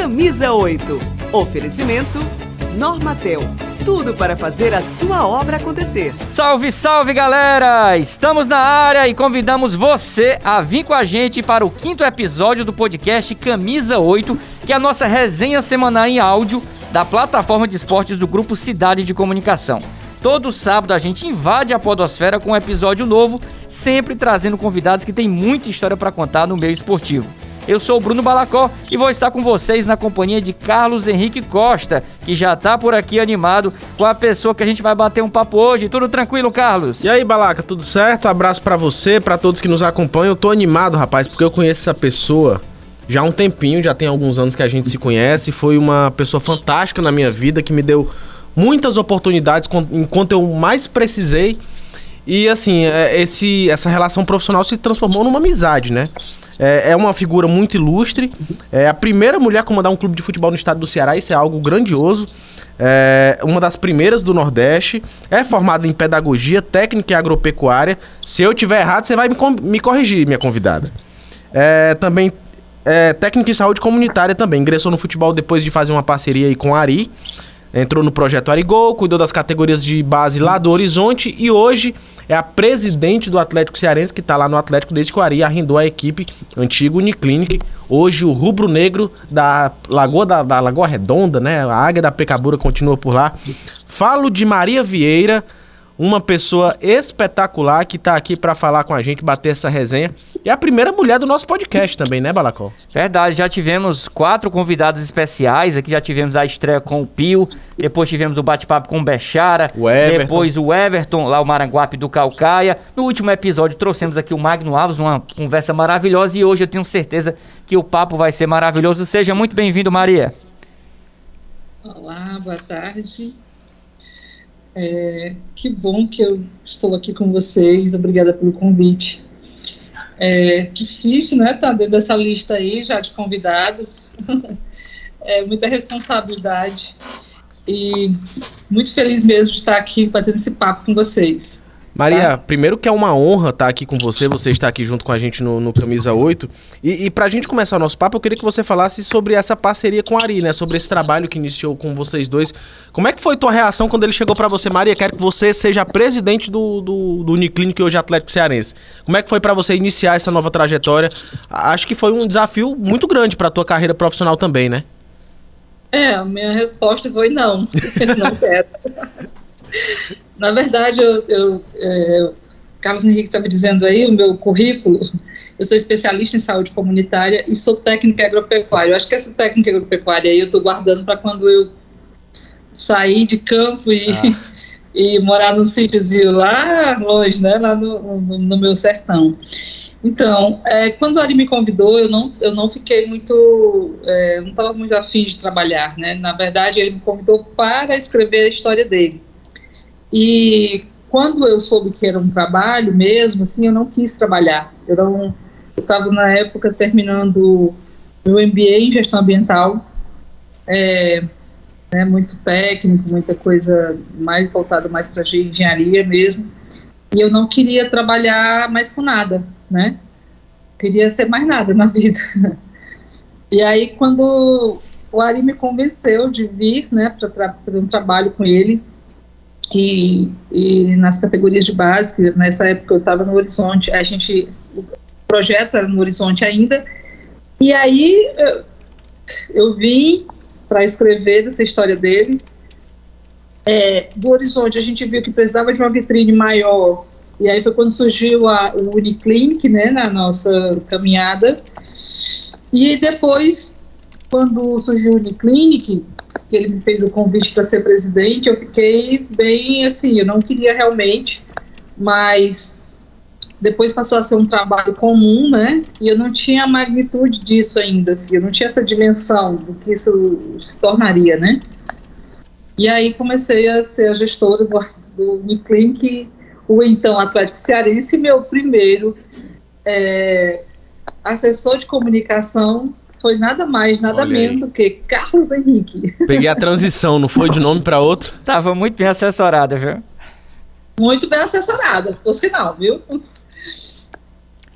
Camisa 8. Oferecimento Normatel. Tudo para fazer a sua obra acontecer. Salve, salve galera! Estamos na área e convidamos você a vir com a gente para o quinto episódio do podcast Camisa 8, que é a nossa resenha semanal em áudio da plataforma de esportes do Grupo Cidade de Comunicação. Todo sábado a gente invade a Podosfera com um episódio novo, sempre trazendo convidados que têm muita história para contar no meio esportivo. Eu sou o Bruno Balacó e vou estar com vocês na companhia de Carlos Henrique Costa, que já tá por aqui animado com a pessoa que a gente vai bater um papo hoje. Tudo tranquilo, Carlos? E aí, Balaca, tudo certo? Abraço para você, para todos que nos acompanham. Eu tô animado, rapaz, porque eu conheço essa pessoa já há um tempinho, já tem alguns anos que a gente se conhece. Foi uma pessoa fantástica na minha vida que me deu muitas oportunidades enquanto eu mais precisei. E assim, é, esse, essa relação profissional se transformou numa amizade, né? É, é, uma figura muito ilustre. É a primeira mulher a comandar um clube de futebol no estado do Ceará. Isso é algo grandioso. É uma das primeiras do Nordeste. É formada em pedagogia, técnica e agropecuária. Se eu tiver errado, você vai me, me corrigir, minha convidada. É, também é técnica em saúde comunitária também. Ingressou no futebol depois de fazer uma parceria aí com a Ari. Entrou no projeto Arigol, cuidou das categorias de base lá do Horizonte e hoje é a presidente do Atlético Cearense, que está lá no Atlético desde que o Ari arrendou a equipe antigo Uniclinic. Hoje o rubro-negro da Lagoa da, da, Lagoa Redonda, né? A Águia da Pecabura continua por lá. Falo de Maria Vieira, uma pessoa espetacular que está aqui para falar com a gente, bater essa resenha. E a primeira mulher do nosso podcast também, né, Balacó? Verdade, já tivemos quatro convidados especiais. Aqui já tivemos a estreia com o Pio, depois tivemos o bate-papo com o Bechara, o depois o Everton, lá o Maranguape do Calcaia. No último episódio trouxemos aqui o Magno Alves, uma conversa maravilhosa e hoje eu tenho certeza que o papo vai ser maravilhoso. Seja muito bem-vindo, Maria. Olá, boa tarde. É, que bom que eu estou aqui com vocês. Obrigada pelo convite. É difícil, né, estar tá dentro dessa lista aí já de convidados. é muita responsabilidade. E muito feliz mesmo de estar aqui batendo esse papo com vocês. Maria, tá? primeiro que é uma honra estar aqui com você, você está aqui junto com a gente no, no Camisa 8. E, e para a gente começar o nosso papo, eu queria que você falasse sobre essa parceria com a Ari, né? Sobre esse trabalho que iniciou com vocês dois. Como é que foi tua reação quando ele chegou para você, Maria? Quero que você seja presidente do, do, do Uniclinic hoje Atlético Cearense. Como é que foi para você iniciar essa nova trajetória? Acho que foi um desafio muito grande para tua carreira profissional também, né? É, a minha resposta foi não. não quero. Na verdade, eu, eu é, Carlos Henrique estava dizendo aí, o meu currículo, eu sou especialista em saúde comunitária e sou técnica agropecuária. Eu acho que essa técnica agropecuária aí eu estou guardando para quando eu sair de campo e, ah. e morar num sítiozinho lá longe, né, lá no, no, no meu sertão. Então, é, quando o Ari me convidou, eu não, eu não fiquei muito, é, não estava muito afim de trabalhar, né? Na verdade, ele me convidou para escrever a história dele. E quando eu soube que era um trabalho mesmo, assim, eu não quis trabalhar. Eu não, estava na época terminando meu MBA em gestão ambiental, é, né, muito técnico, muita coisa mais voltada mais para engenharia mesmo. E eu não queria trabalhar mais com nada, né? Queria ser mais nada na vida. E aí quando o Ari me convenceu de vir, né, para fazer um trabalho com ele, e, e nas categorias de base, que nessa época eu estava no Horizonte, a gente, era no Horizonte ainda, e aí eu, eu vim para escrever essa história dele. É, do Horizonte a gente viu que precisava de uma vitrine maior, e aí foi quando surgiu a, o Uniclinic, né, na nossa caminhada, e depois, quando surgiu o Uniclinic, que ele me fez o convite para ser presidente, eu fiquei bem assim, eu não queria realmente, mas depois passou a ser um trabalho comum, né? E eu não tinha a magnitude disso ainda, assim, eu não tinha essa dimensão do que isso se tornaria, né? E aí comecei a ser a gestora do, do Uniclinic, o então Atlético Cearense, meu primeiro é, assessor de comunicação foi nada mais, nada Olha menos aí. do que Carlos Henrique. Peguei a transição, não foi de nome para outro? Tava muito bem assessorada, viu? Muito bem assessorada, por sinal, viu?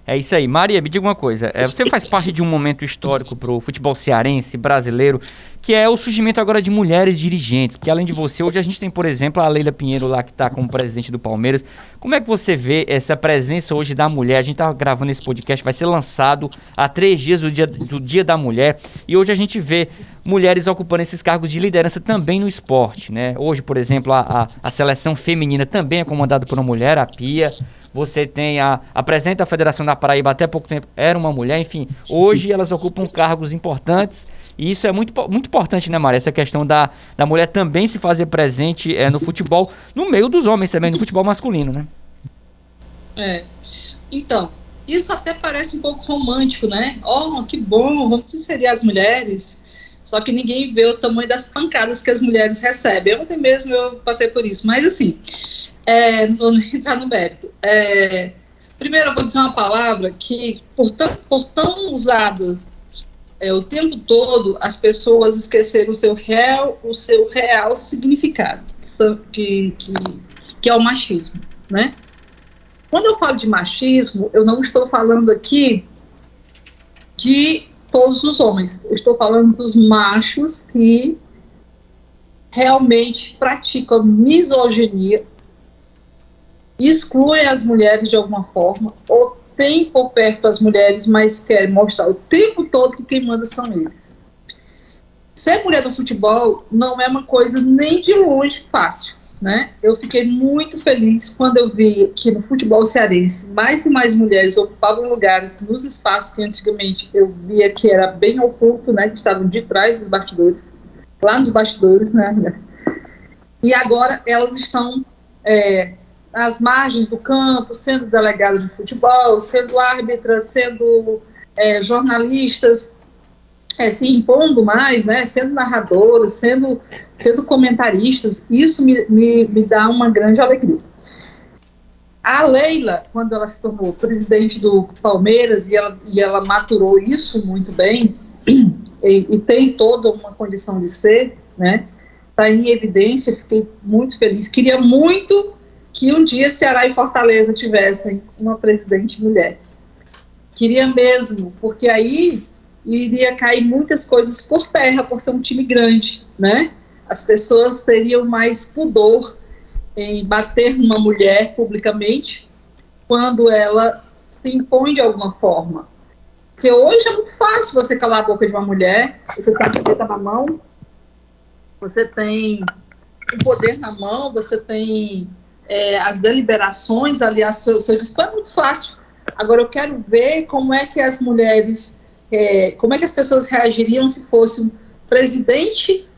É isso aí. Maria, me diga uma coisa. É, você faz parte de um momento histórico para o futebol cearense, brasileiro, que é o surgimento agora de mulheres dirigentes. Porque além de você, hoje a gente tem, por exemplo, a Leila Pinheiro lá, que está como presidente do Palmeiras. Como é que você vê essa presença hoje da mulher? A gente está gravando esse podcast, vai ser lançado há três dias do dia, do dia da Mulher. E hoje a gente vê mulheres ocupando esses cargos de liderança também no esporte. Né? Hoje, por exemplo, a, a, a seleção feminina também é comandada por uma mulher, a Pia. Você tem a, a presidente da Federação da Paraíba, até pouco tempo era uma mulher. Enfim, hoje elas ocupam cargos importantes. E isso é muito, muito importante, né, Maria? Essa questão da, da mulher também se fazer presente é, no futebol, no meio dos homens também, no futebol masculino, né? É. Então, isso até parece um pouco romântico, né? Oh, que bom, vamos inserir as mulheres. Só que ninguém vê o tamanho das pancadas que as mulheres recebem. Ontem mesmo eu passei por isso. Mas, assim, é, não vou nem entrar no mérito. É, primeiro, eu vou dizer uma palavra que, por tão, por tão usada é, o tempo todo, as pessoas esqueceram o seu real, o seu real significado, que, que, que é o machismo, né? Quando eu falo de machismo, eu não estou falando aqui de todos os homens, eu estou falando dos machos que realmente praticam misoginia excluem as mulheres de alguma forma, ou tem por perto as mulheres, mas querem mostrar o tempo todo que quem manda são eles. Ser mulher do futebol não é uma coisa nem de longe fácil. Né? Eu fiquei muito feliz quando eu vi que no futebol cearense mais e mais mulheres ocupavam lugares nos espaços que antigamente eu via que era bem oculto, né, que estavam de trás dos bastidores, lá nos bastidores, né? E agora elas estão é, às margens do campo, sendo delegada de futebol, sendo árbitra, sendo é, jornalistas, é, se impondo mais, né, sendo narradoras, sendo, sendo comentaristas, isso me, me, me dá uma grande alegria. A Leila, quando ela se tornou presidente do Palmeiras e ela, e ela maturou isso muito bem, e, e tem toda uma condição de ser, né, está em evidência, fiquei muito feliz. Queria muito que um dia Ceará e Fortaleza tivessem uma presidente mulher. Queria mesmo, porque aí iria cair muitas coisas por terra, por ser um time grande, né? As pessoas teriam mais pudor em bater numa mulher publicamente quando ela se impõe de alguma forma. Porque hoje é muito fácil você calar a boca de uma mulher, você tem a caneta na mão, você tem o poder na mão, você tem é, as deliberações ali a seu, seu dispor é muito fácil. Agora eu quero ver como é que as mulheres, é, como é que as pessoas reagiriam se fosse um presidente,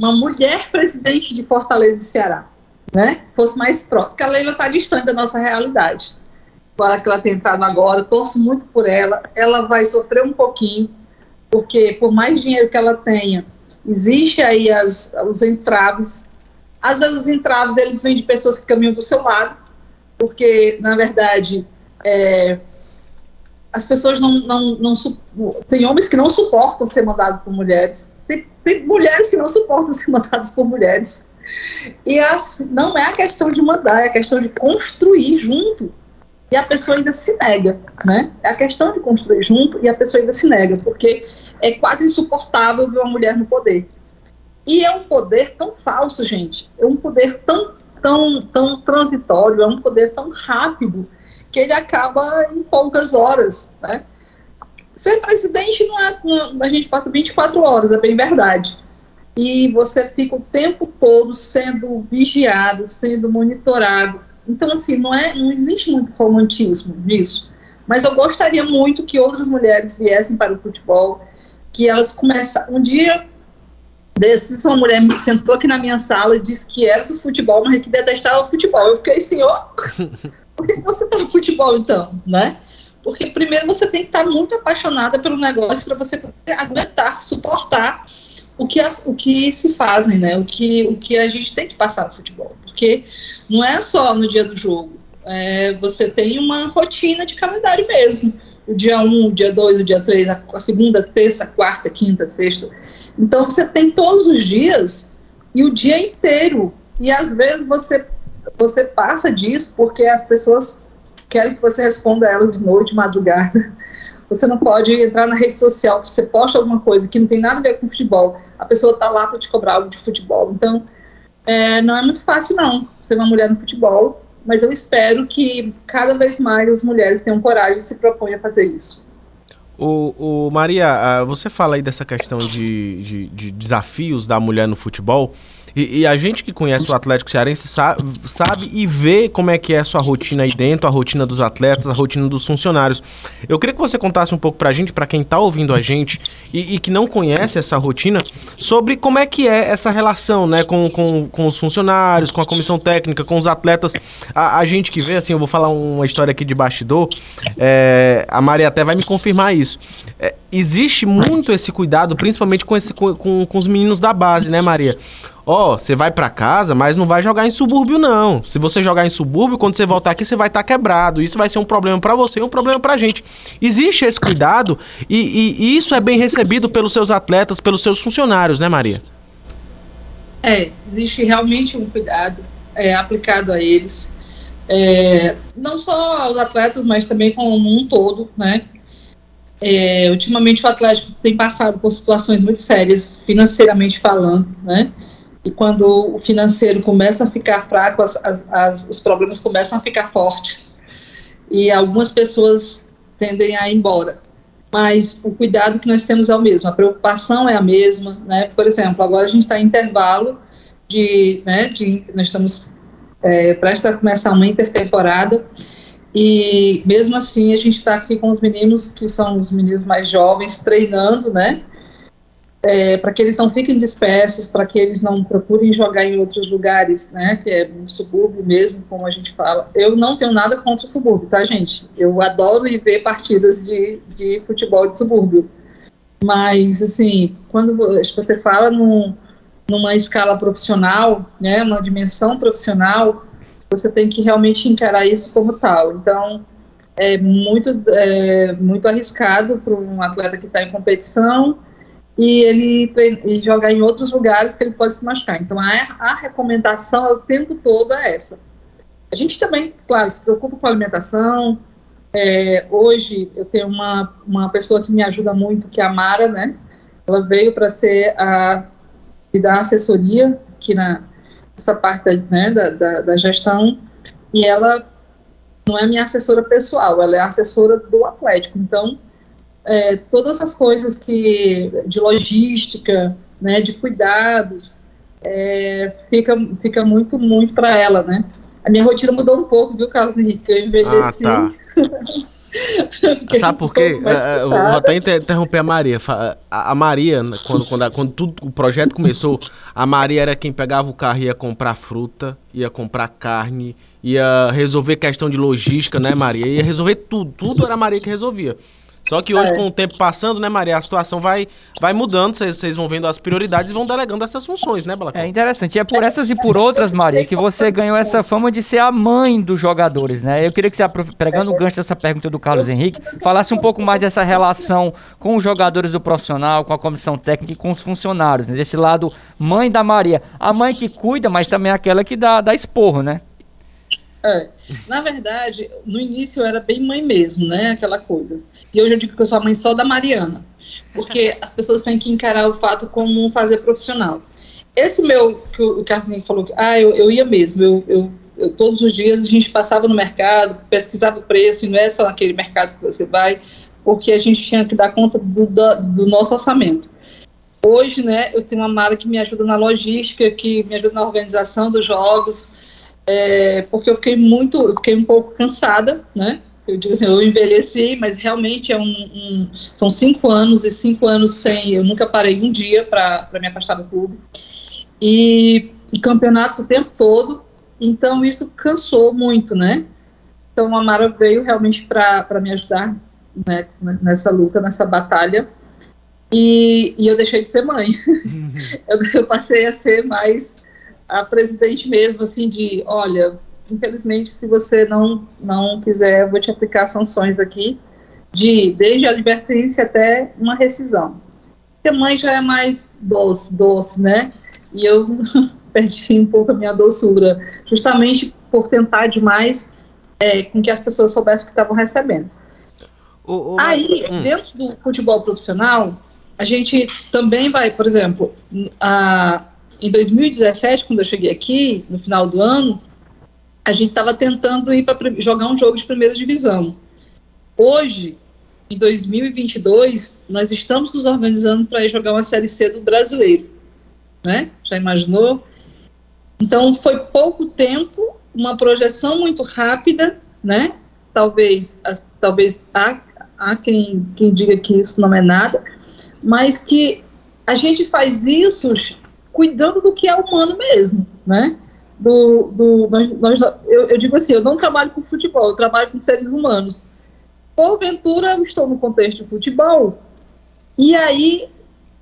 uma mulher presidente de Fortaleza e Ceará, né? Fosse mais próximo, porque a Leila está distante da nossa realidade. Para que ela tenha entrado agora, torço muito por ela. Ela vai sofrer um pouquinho, porque por mais dinheiro que ela tenha, existe aí as, os entraves às vezes os entraves eles vêm de pessoas que caminham do seu lado, porque na verdade é, as pessoas não, não, não tem homens que não suportam ser mandados por mulheres, tem, tem mulheres que não suportam ser mandadas por mulheres. E não é a questão de mandar, é a questão de construir junto. E a pessoa ainda se nega, né? É a questão de construir junto e a pessoa ainda se nega, porque é quase insuportável ver uma mulher no poder. E é um poder tão falso, gente. É um poder tão, tão, tão transitório, é um poder tão rápido que ele acaba em poucas horas, né? Ser presidente não é, não, a gente passa 24 horas, é bem verdade. E você fica o tempo todo sendo vigiado, sendo monitorado. Então, assim, não, é, não existe muito romantismo nisso. Mas eu gostaria muito que outras mulheres viessem para o futebol, que elas começam. Um dia desses, uma mulher sentou aqui na minha sala e disse que era do futebol, mas que detestava o futebol. Eu fiquei assim, ó, por que você tá no futebol então, né? Porque primeiro você tem que estar muito apaixonada pelo negócio para você aguentar, suportar o que, as, o que se fazem, né? O que, o que a gente tem que passar no futebol. Porque não é só no dia do jogo. É, você tem uma rotina de calendário mesmo. O dia 1, um, o dia 2, o dia 3, a, a segunda, terça, quarta, quinta, sexta então você tem todos os dias e o dia inteiro. E às vezes você, você passa disso porque as pessoas querem que você responda elas de noite, madrugada. Você não pode entrar na rede social, você posta alguma coisa que não tem nada a ver com futebol, a pessoa está lá para te cobrar algo de futebol. Então, é, não é muito fácil, não, ser uma mulher no futebol, mas eu espero que cada vez mais as mulheres tenham coragem e se propõem a fazer isso. O, o Maria, você fala aí dessa questão de, de, de desafios da mulher no futebol. E, e, a gente que conhece o Atlético Cearense sabe, sabe, e vê como é que é a sua rotina aí dentro, a rotina dos atletas, a rotina dos funcionários. Eu queria que você contasse um pouco pra gente, para quem tá ouvindo a gente e, e, que não conhece essa rotina, sobre como é que é essa relação, né, com, com, com os funcionários, com a comissão técnica, com os atletas. A, a gente que vê, assim, eu vou falar uma história aqui de bastidor, é, a Maria até vai me confirmar isso. É, existe muito esse cuidado, principalmente com, esse, com, com os meninos da base, né, Maria? Ó, oh, você vai para casa, mas não vai jogar em subúrbio não. Se você jogar em subúrbio, quando você voltar aqui, você vai estar tá quebrado. Isso vai ser um problema para você e um problema pra gente. Existe esse cuidado e, e, e, isso é bem recebido pelos seus atletas, pelos seus funcionários, né, Maria? É, existe realmente um cuidado é, aplicado a eles. É, não só aos atletas, mas também como um todo, né? É, ultimamente o Atlético tem passado por situações muito sérias, financeiramente falando, né? E quando o financeiro começa a ficar fraco, as, as, as, os problemas começam a ficar fortes. E algumas pessoas tendem a ir embora. Mas o cuidado que nós temos é o mesmo, a preocupação é a mesma. Né? Por exemplo, agora a gente está em intervalo de, né, de. Nós estamos é, prestes a começar uma intertemporada. E mesmo assim, a gente está aqui com os meninos, que são os meninos mais jovens, treinando, né? É, para que eles não fiquem dispersos, para que eles não procurem jogar em outros lugares, né, que é no subúrbio mesmo, como a gente fala. Eu não tenho nada contra o subúrbio, tá, gente? Eu adoro ir ver partidas de, de futebol de subúrbio. Mas, assim, quando você fala num, numa escala profissional, né, uma dimensão profissional, você tem que realmente encarar isso como tal. Então, é muito, é, muito arriscado para um atleta que está em competição, e ele e jogar em outros lugares que ele pode se machucar. Então a, a recomendação o tempo todo é essa. A gente também, claro, se preocupa com a alimentação. É, hoje eu tenho uma, uma pessoa que me ajuda muito, que é a Mara, né? Ela veio para ser a me dar assessoria aqui na essa parte né, da, da, da gestão e ela não é minha assessora pessoal, ela é assessora do Atlético. Então é, todas as coisas que de logística, né, de cuidados, é, fica, fica muito, muito para ela, né? A minha rotina mudou um pouco, viu, Carlos Henrique? Eu envelheci. Ah, tá. Sabe por quê? É, é, eu vou até interromper a Maria. A Maria, quando, quando, quando tudo, o projeto começou, a Maria era quem pegava o carro e ia comprar fruta, ia comprar carne, ia resolver questão de logística, né, Maria? Ia resolver tudo. Tudo era a Maria que resolvia. Só que hoje, é. com o tempo passando, né, Maria, a situação vai, vai mudando, vocês vão vendo as prioridades e vão delegando essas funções, né, Balacão? É interessante. E é por essas e por outras, Maria, que você ganhou essa fama de ser a mãe dos jogadores, né? Eu queria que você, pegando o gancho dessa pergunta do Carlos Henrique, falasse um pouco mais dessa relação com os jogadores do profissional, com a comissão técnica e com os funcionários, né? Desse lado, mãe da Maria. A mãe que cuida, mas também aquela que dá, dá esporro, né? É. Na verdade, no início eu era bem mãe mesmo, né? Aquela coisa. E hoje eu digo que eu sou a mãe só da Mariana. Porque as pessoas têm que encarar o fato como um fazer profissional. Esse meu, que o Carlos falou, ah, eu, eu ia mesmo, eu, eu, eu, todos os dias a gente passava no mercado, pesquisava o preço, e não é só naquele mercado que você vai, porque a gente tinha que dar conta do, do, do nosso orçamento. Hoje, né, eu tenho uma Mara que me ajuda na logística, que me ajuda na organização dos jogos, é, porque eu fiquei muito, eu fiquei um pouco cansada, né, eu digo assim, eu envelheci, mas realmente é um, um, são cinco anos e cinco anos sem, eu nunca parei um dia para me afastar do clube e, e, campeonatos o tempo todo, então isso cansou muito, né? Então a Mara veio realmente para me ajudar né, nessa luta, nessa batalha e, e eu deixei de ser mãe. Uhum. eu, eu passei a ser mais a presidente mesmo, assim, de, olha, infelizmente, se você não, não quiser, eu vou te aplicar sanções aqui, de desde a advertência até uma rescisão. Porque a mãe já é mais doce, doce, né? E eu perdi um pouco a minha doçura, justamente por tentar demais é, com que as pessoas soubessem que estavam recebendo. O, o, Aí, hum. dentro do futebol profissional, a gente também vai, por exemplo, a, em 2017, quando eu cheguei aqui, no final do ano, a gente estava tentando ir para jogar um jogo de primeira divisão. Hoje, em 2022, nós estamos nos organizando para ir jogar uma Série C do brasileiro. Né? Já imaginou? Então, foi pouco tempo, uma projeção muito rápida, né? Talvez, as, talvez há, há quem, quem diga que isso não é nada, mas que a gente faz isso cuidando do que é humano mesmo, né? Do, do, nós, nós, eu, eu, digo assim, eu não trabalho com futebol, eu trabalho com seres humanos. Porventura, eu estou no contexto de futebol, e aí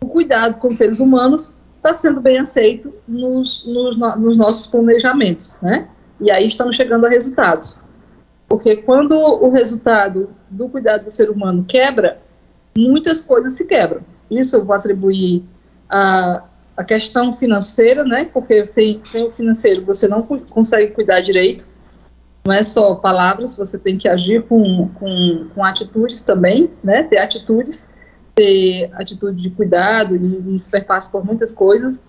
o cuidado com seres humanos está sendo bem aceito nos, nos, nos, nossos planejamentos, né? E aí estamos chegando a resultados. Porque quando o resultado do cuidado do ser humano quebra, muitas coisas se quebram. Isso eu vou atribuir a, a questão financeira, né? Porque sem, sem o financeiro você não consegue cuidar direito. Não é só palavras, você tem que agir com, com, com atitudes também, né? Ter atitudes, ter atitude de cuidado e, esperpasse por muitas coisas.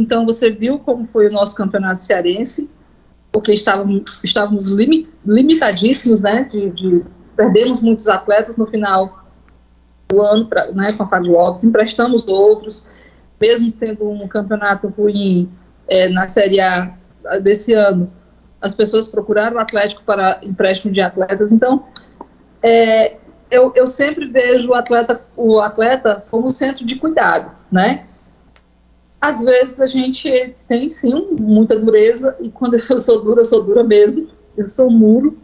Então você viu como foi o nosso campeonato cearense, porque estávamos, estávamos limitadíssimos, né? De, de, perdemos muitos atletas no final do ano, pra, né? Com a Fábio Lopes, emprestamos outros mesmo tendo um campeonato ruim é, na Série A desse ano, as pessoas procuraram o Atlético para empréstimo de atletas. Então, é, eu, eu sempre vejo o atleta, o atleta como centro de cuidado, né? Às vezes a gente tem sim muita dureza e quando eu sou dura, eu sou dura mesmo. Eu sou um muro,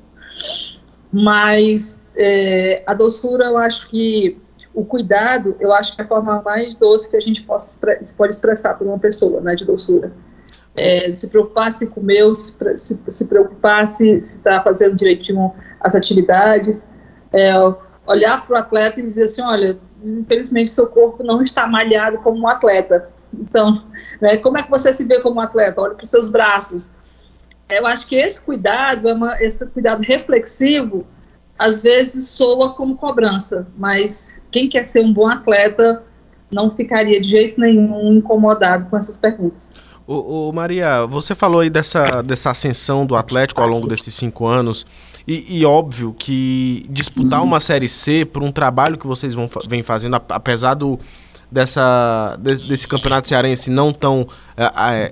mas é, a doçura eu acho que o cuidado, eu acho que é a forma mais doce que a gente possa, pode expressar para uma pessoa, né, de doçura. É, se preocupar se comeu, se, se, se preocupar se está fazendo direitinho as atividades, é, olhar para o atleta e dizer assim, olha, infelizmente seu corpo não está malhado como um atleta. Então, né, como é que você se vê como um atleta? Olha para os seus braços. Eu acho que esse cuidado, é esse cuidado reflexivo, às vezes soa como cobrança, mas quem quer ser um bom atleta não ficaria de jeito nenhum incomodado com essas perguntas. Ô, ô, Maria, você falou aí dessa, dessa ascensão do Atlético ao longo desses cinco anos. E, e, óbvio que disputar uma Série C por um trabalho que vocês vão, vem fazendo, apesar do, dessa, desse campeonato cearense não tão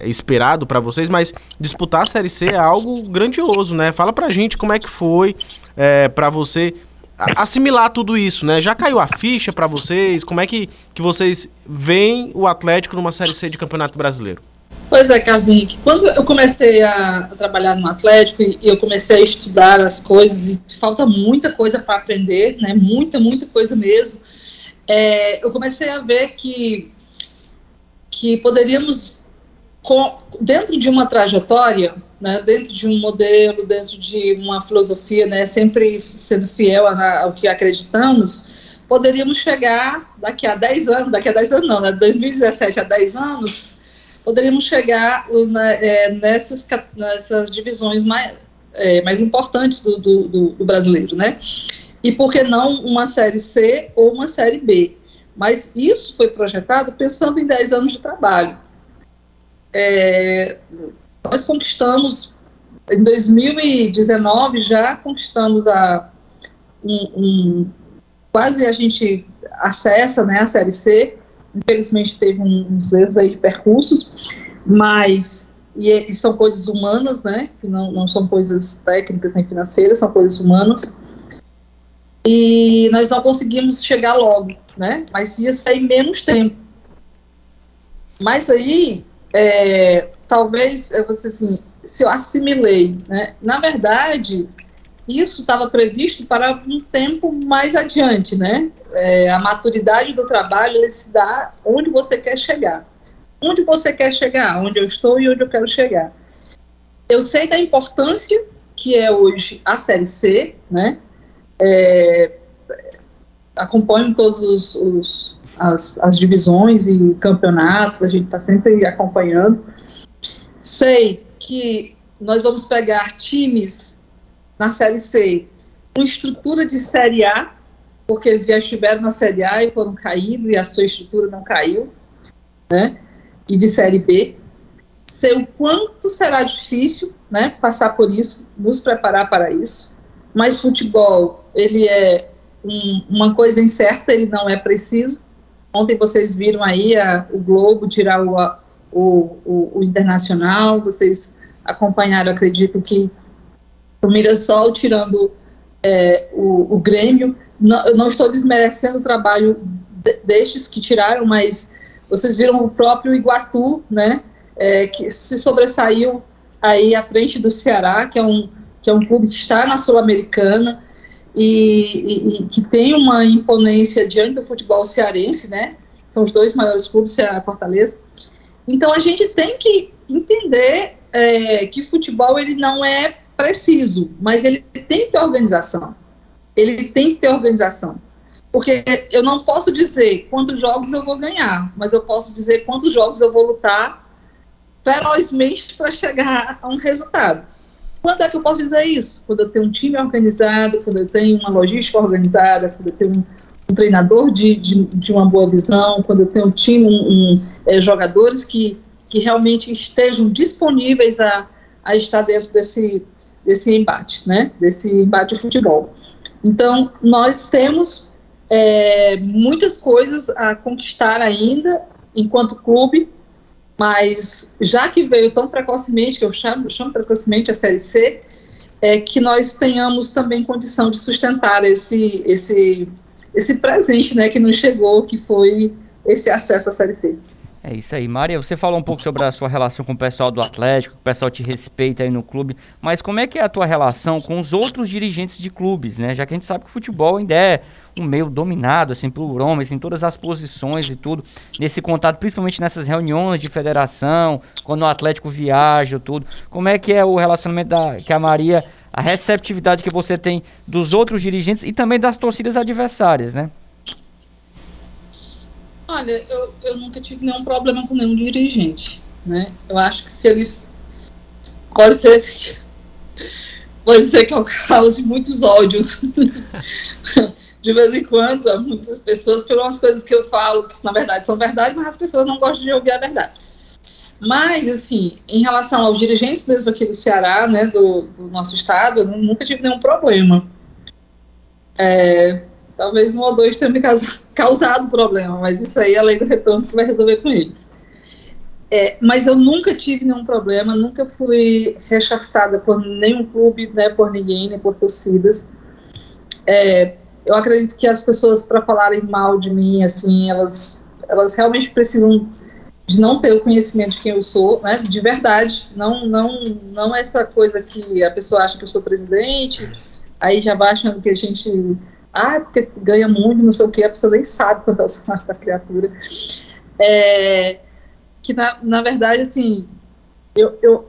esperado para vocês, mas disputar a Série C é algo grandioso, né? Fala pra gente como é que foi é, para você assimilar tudo isso, né? Já caiu a ficha para vocês? Como é que, que vocês veem o Atlético numa Série C de Campeonato Brasileiro? Pois é, Carlos quando eu comecei a, trabalhar no Atlético e eu comecei a estudar as coisas, e falta muita coisa para aprender, né? Muita, muita coisa mesmo é, eu comecei a ver que, que poderíamos, com, dentro de uma trajetória, né, dentro de um modelo, dentro de uma filosofia, né, sempre sendo fiel ao que acreditamos, poderíamos chegar daqui a 10 anos, daqui a 10 anos não, né, 2017 a 10 anos, poderíamos chegar né, é, nessas, nessas divisões mais, é, mais importantes do, do, do, brasileiro, né? e por que não uma série C ou uma série B. Mas isso foi projetado pensando em 10 anos de trabalho. É, nós conquistamos, em 2019 já conquistamos a um, um, quase a gente acessa né, a série C, infelizmente teve uns erros aí de percursos, mas e, e, são coisas humanas, né, que não, não são coisas técnicas nem financeiras, são coisas humanas, e nós não conseguimos chegar logo, né? Mas ia sair menos tempo. Mas aí, é, talvez, você assim, se eu assimilei, né? Na verdade, isso estava previsto para um tempo mais adiante, né? É, a maturidade do trabalho se dá onde você quer chegar. Onde você quer chegar, onde eu estou e onde eu quero chegar. Eu sei da importância que é hoje a Série C, né? é, acompanho todos os, os as, as, divisões e campeonatos, a gente está sempre acompanhando. Sei que nós vamos pegar times na Série C uma estrutura de Série A, porque eles já estiveram na Série A e foram caindo e a sua estrutura não caiu, né? E de Série B. Sei o quanto será difícil, né? Passar por isso, nos preparar para isso. Mas futebol, ele é um, uma coisa incerta, ele não é preciso. Ontem vocês viram aí a, o Globo tirar o, o, o, o Internacional, vocês acompanharam, acredito que o Mirassol tirando é, o, o, Grêmio. Não, eu não estou desmerecendo o trabalho de, destes que tiraram, mas vocês viram o próprio Iguatu, né, é, que se sobressaiu aí à frente do Ceará, que é um, que é um clube que está na Sul-Americana e, e, que tem uma imponência diante do futebol cearense, né, são os dois maiores clubes, Ceará e Fortaleza. Então a gente tem que entender é, que futebol ele não é preciso, mas ele tem que ter organização. Ele tem que ter organização. Porque eu não posso dizer quantos jogos eu vou ganhar, mas eu posso dizer quantos jogos eu vou lutar ferozmente para chegar a um resultado. Quando é que eu posso dizer isso? Quando eu tenho um time organizado, quando eu tenho uma logística organizada, quando eu tenho um, um treinador de, de, de, uma boa visão, quando eu tenho um time, um, um, é, jogadores que, que realmente estejam disponíveis a, a estar dentro desse, desse embate, né? Desse embate de futebol. Então, nós temos é, muitas coisas a conquistar ainda enquanto clube, mas já que veio tão precocemente, que eu chamo, chamo precocemente a Série C, é que nós tenhamos também condição de sustentar esse, esse, esse presente né, que nos chegou, que foi esse acesso à Série C. É isso aí. Maria, você falou um pouco sobre a sua relação com o pessoal do Atlético, o pessoal te respeita aí no clube, mas como é que é a tua relação com os outros dirigentes de clubes, né? Já que a gente sabe que o futebol ainda é um meio dominado, assim, por homens, em todas as posições e tudo, nesse contato, principalmente nessas reuniões de federação, quando o Atlético viaja, tudo. Como é que é o relacionamento da, que a Maria, a receptividade que você tem dos outros dirigentes e também das torcidas adversárias, né? Olha, eu, eu nunca tive nenhum problema com nenhum dirigente, né? Eu acho que se eles pode ser pode ser que eu cause muitos ódios de vez em quando a muitas pessoas pelas coisas que eu falo que na verdade são verdade, mas as pessoas não gostam de ouvir a verdade. Mas assim, em relação aos dirigentes mesmo aqui do Ceará, né, do, do nosso estado, eu nunca tive nenhum problema. É, talvez um ou dois tenham me causado problema, mas isso aí é do retorno que vai resolver com eles. É, mas eu nunca tive nenhum problema, nunca fui rechaçada por nenhum clube, né, por ninguém, nem por torcidas. É, eu acredito que as pessoas, para falarem mal de mim, assim, elas, elas realmente precisam de não ter o conhecimento de quem eu sou, né, de verdade, não, não, não essa coisa que a pessoa acha que eu sou presidente, aí já vai achando que a gente ah, porque ganha muito, não sei o que, a pessoa nem sabe quanto é o salário da criatura. É, que, na, na verdade, assim, eu, eu,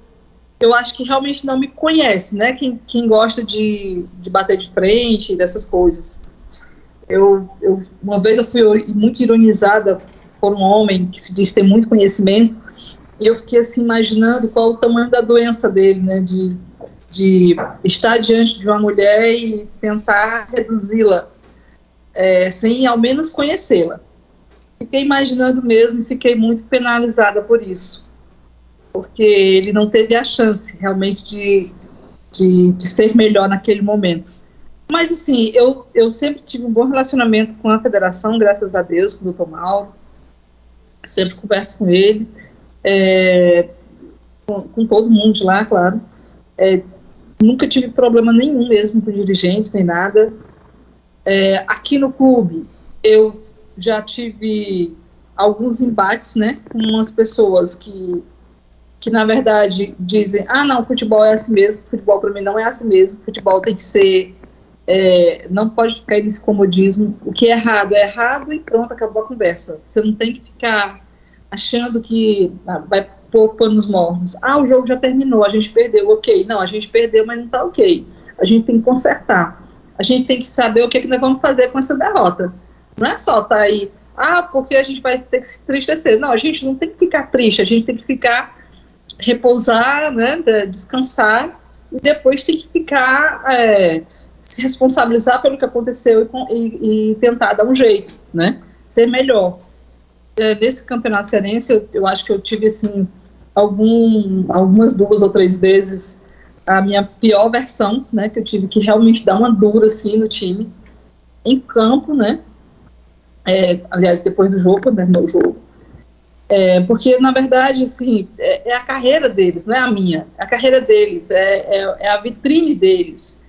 eu acho que realmente não me conhece, né? Quem, quem gosta de, de bater de frente, dessas coisas. Eu, eu, uma vez eu fui muito ironizada por um homem que se diz ter muito conhecimento, e eu fiquei assim imaginando qual o tamanho da doença dele, né? De de estar diante de uma mulher e tentar reduzi-la, é, sem ao menos conhecê-la. Fiquei imaginando mesmo, fiquei muito penalizada por isso, porque ele não teve a chance realmente de, de, de ser melhor naquele momento. Mas assim, eu, eu sempre tive um bom relacionamento com a federação, graças a Deus, com o doutor Mauro, sempre converso com ele, é, com, com, todo mundo lá, claro. É, Nunca tive problema nenhum mesmo com dirigentes, nem nada. É, aqui no clube, eu já tive alguns embates, né, com umas pessoas que, que na verdade dizem, ah, não, futebol é assim mesmo, futebol para mim não é assim mesmo, futebol tem que ser, é, não pode ficar nesse comodismo, o que é errado é errado e pronto, acabou a conversa. Você não tem que ficar achando que ah, vai pôr panos mornos. Ah, o jogo já terminou, a gente perdeu, ok. Não, a gente perdeu, mas não está ok. A gente tem que consertar. A gente tem que saber o que, é que nós vamos fazer com essa derrota. Não é só estar tá aí, ah, porque a gente vai ter que se tristecer. Não, a gente não tem que ficar triste, a gente tem que ficar, repousar, né, descansar e depois tem que ficar é, se responsabilizar pelo que aconteceu e, e, e, tentar dar um jeito, né? Ser melhor. É, nesse campeonato cearense, eu, eu, acho que eu tive assim algum, algumas duas ou três vezes a minha pior versão, né? Que eu tive que realmente dar uma dura assim no time em campo, né? É, aliás, depois do jogo, né? No jogo é, porque, na verdade, assim, é, é, a carreira deles, não é a minha. É a carreira deles, é, é, é, a vitrine deles.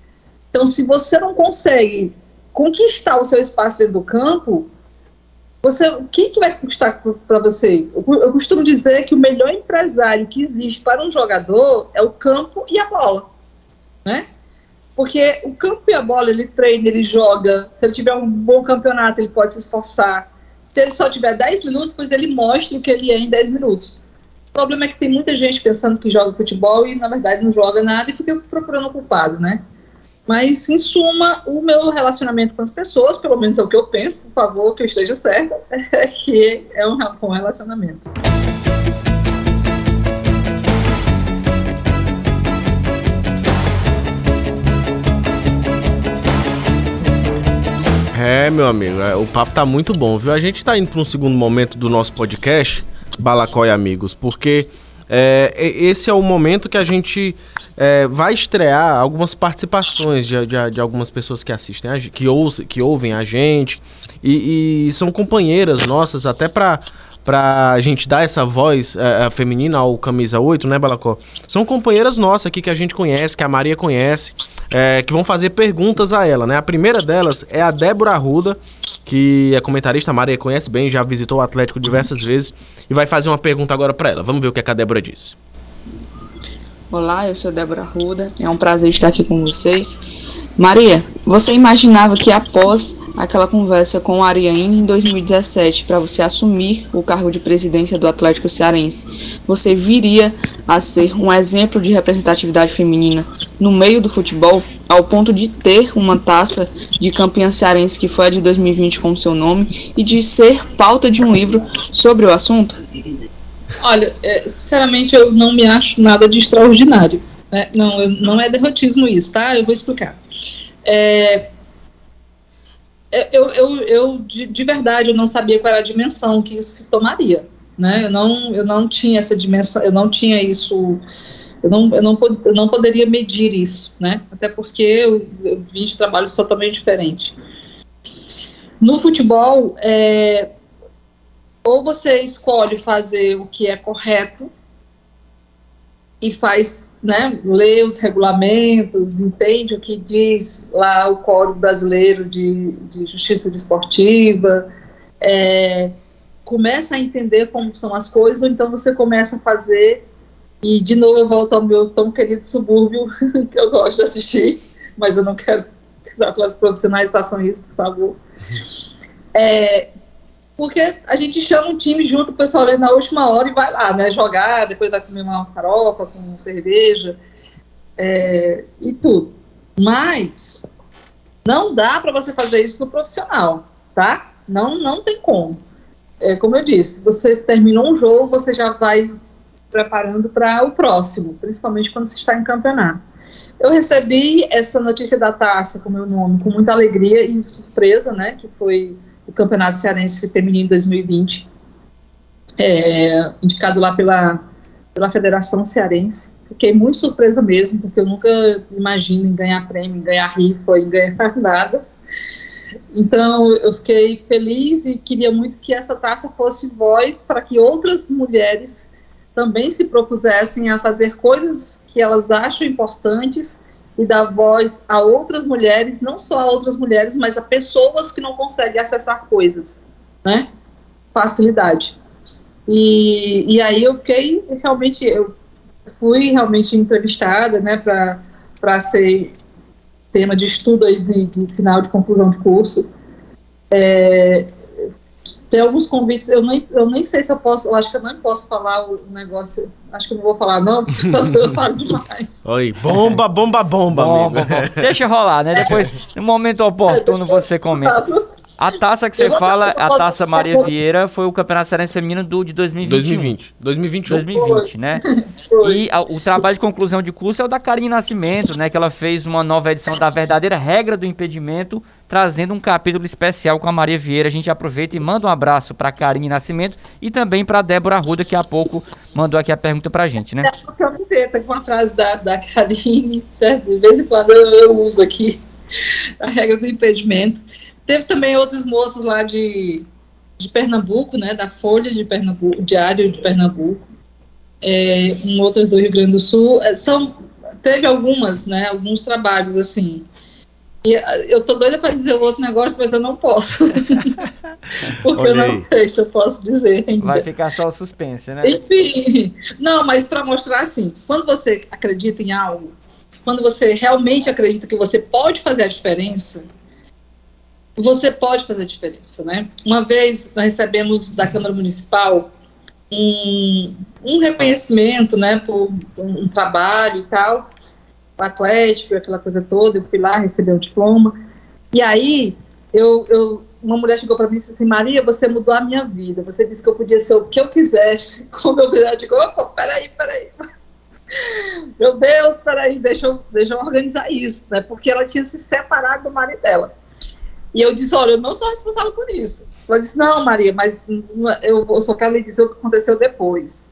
Então, se você não consegue conquistar o seu espaço dentro do campo, você, o que, que vai custar para você? Eu, eu costumo dizer que o melhor empresário que existe para um jogador é o campo e a bola, né? Porque o campo e a bola, ele treina, ele joga. Se ele tiver um bom campeonato, ele pode se esforçar se ele só tiver 10 minutos, pois ele mostra o que ele é em 10 minutos. O problema é que tem muita gente pensando que joga futebol e, na verdade, não joga nada e fica procurando culpado, né? Mas, em suma, o meu relacionamento com as pessoas, pelo menos é o que eu penso, por favor, que eu esteja certa, é que é um bom relacionamento. É, meu amigo, é, o papo tá muito bom, viu? A gente tá indo para um segundo momento do nosso podcast, Balacó e Amigos, porque é, esse é o momento que a gente é, vai estrear algumas participações de, de, de, algumas pessoas que assistem, que, ou, que ouvem a gente, e, e são companheiras nossas, até para pra gente dar essa voz é, feminina ao Camisa 8, né, Balacó? São companheiras nossas aqui que a gente conhece, que a Maria conhece, é, que vão fazer perguntas a ela, né? A primeira delas é a Débora Arruda, que é comentarista, a Maria conhece bem, já visitou o Atlético diversas vezes, e vai fazer uma pergunta agora para ela. Vamos ver o que, é que a Débora disse. Olá, eu sou Débora Arruda, é um prazer estar aqui com vocês. Maria, você imaginava que após aquela conversa com a Ariane em 2017 para você assumir o cargo de presidência do Atlético Cearense, você viria a ser um exemplo de representatividade feminina no meio do futebol, ao ponto de ter uma taça de campeã cearense que foi a de 2020 com seu nome e de ser pauta de um livro sobre o assunto? Olha, é, sinceramente eu não me acho nada de extraordinário. Né? Não, não é derrotismo isso, tá? Eu vou explicar. É, eu, eu, eu de, de, verdade, eu não sabia qual era a dimensão que isso tomaria, né? Eu não, eu não tinha essa dimensão, eu não tinha isso, eu não, eu não, eu não poderia medir isso, né? Até porque eu, eu vim de trabalhos totalmente diferentes. No futebol, é, ou você escolhe fazer o que é correto e faz né, lê os regulamentos, entende o que diz lá o Código Brasileiro de, de Justiça Desportiva, é, começa a entender como são as coisas, ou então você começa a fazer, e de novo eu volto ao meu tão querido subúrbio, que eu gosto de assistir, mas eu não quero que as profissionais façam isso, por favor. É, porque a gente chama um time junto, o pessoal ali na última hora e vai lá, né, jogar, depois vai comer uma farofa com cerveja é, e tudo. Mas não dá para você fazer isso no profissional, tá? Não, não tem como. É, como eu disse, você terminou um jogo, você já vai se preparando para o próximo, principalmente quando você está em campeonato. Eu recebi essa notícia da taça com meu nome com muita alegria e surpresa, né? Que foi o Campeonato Cearense Feminino 2020, é, indicado lá pela, pela Federação Cearense. Fiquei muito surpresa mesmo, porque eu nunca imagino em ganhar prêmio, em ganhar rifa, em ganhar nada. Então, eu fiquei feliz e queria muito que essa taça fosse voz para que outras mulheres também se propusessem a fazer coisas que elas acham importantes e dar voz a outras mulheres, não só a outras mulheres, mas a pessoas que não conseguem acessar coisas, né? Facilidade. E, e aí eu fiquei realmente, eu fui realmente entrevistada, né, para ser tema de estudo aí de, de, final de conclusão de curso. É, tem alguns convites, eu nem, eu nem sei se eu posso, eu acho que eu não posso falar o negócio, acho que eu não vou falar não, porque eu falo demais. Oi, bomba, bomba, bomba, bomba, bomba. Deixa rolar, né? Depois, no momento oportuno, você comenta. A taça que você fala, a taça Maria Vieira, foi o Campeonato Cearense Feminino do, de 2020. 2020. 2021. 2020, né? E a, o trabalho de conclusão de curso é o da Karine Nascimento, né? Que ela fez uma nova edição da verdadeira regra do impedimento, trazendo um capítulo especial com a Maria Vieira. A gente aproveita e manda um abraço para Karine Nascimento e também para Débora Ruda, que há pouco mandou aqui a pergunta pra gente, né? É uma camiseta com a frase da, da Karine, certo? De vez em quando eu, eu uso aqui a regra do impedimento. Teve também outros moços lá de, de Pernambuco, né, da Folha de Pernambuco, Diário de Pernambuco, é, um outras do Rio Grande do Sul. É, são, teve algumas, né, alguns trabalhos assim. Ah, eu tô doida para dizer outro negócio, mas eu não posso. Porque Olhei. eu não sei se eu posso dizer ainda. Vai ficar só o suspense, né? Enfim. Não, mas para mostrar assim, quando você acredita em algo, quando você realmente acredita que você pode fazer a diferença, você pode fazer diferença, né? Uma vez nós recebemos da Câmara Municipal um, um reconhecimento, né, por um, um trabalho e tal, Atlético, aquela coisa toda, eu fui lá receber o diploma, e aí eu, eu uma mulher chegou para mim e disse assim, Maria, você mudou a minha vida, você disse que eu podia ser o que eu quisesse, como eu quisesse, eu digo, opa, peraí, peraí, meu Deus, peraí, deixa eu, deixa eu organizar isso, né, porque ela tinha se separado do marido dela, e eu disse, olha, eu não sou responsável por isso. Ela disse, não, Maria, mas eu, só quero lhe dizer o que aconteceu depois.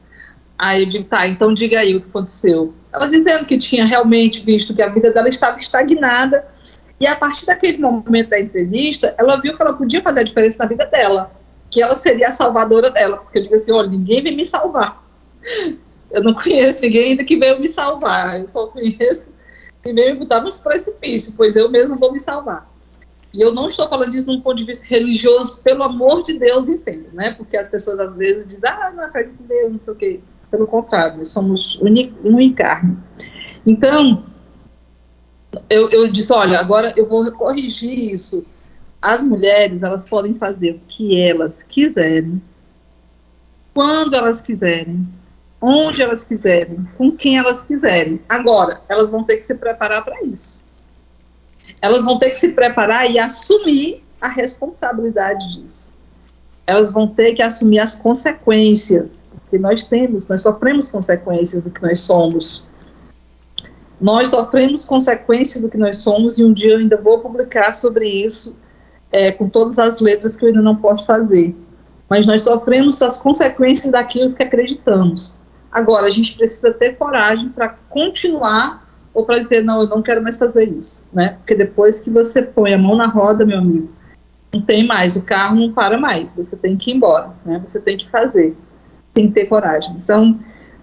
Aí eu digo, tá, então diga aí o que aconteceu. Ela dizendo que tinha realmente visto que a vida dela estava estagnada, e a partir daquele momento da entrevista, ela viu que ela podia fazer a diferença na vida dela, que ela seria a salvadora dela, porque eu digo assim, olha, ninguém vem me salvar. Eu não conheço ninguém ainda que veio me salvar, eu só conheço quem veio me botar nos precipícios, pois eu mesmo vou me salvar. E eu não estou falando isso num ponto de vista religioso, pelo amor de Deus, entenda, né? Porque as pessoas às vezes dizem, ah, não acredito em Deus, não sei o quê. Pelo contrário, somos um encarne. Então, eu, eu disse, olha, agora eu vou corrigir isso. As mulheres, elas podem fazer o que elas quiserem, quando elas quiserem, onde elas quiserem, com quem elas quiserem. Agora, elas vão ter que se preparar para isso elas vão ter que se preparar e assumir a responsabilidade disso. Elas vão ter que assumir as consequências, porque nós temos, nós sofremos consequências do que nós somos. Nós sofremos consequências do que nós somos e um dia eu ainda vou publicar sobre isso é, com todas as letras que eu ainda não posso fazer. Mas nós sofremos as consequências daquilo que acreditamos. Agora, a gente precisa ter coragem para continuar ou para dizer, não, eu não quero mais fazer isso, né? Porque depois que você põe a mão na roda, meu amigo, não tem mais, o carro não para mais, você tem que ir embora, né? Você tem que fazer, tem que ter coragem. Então,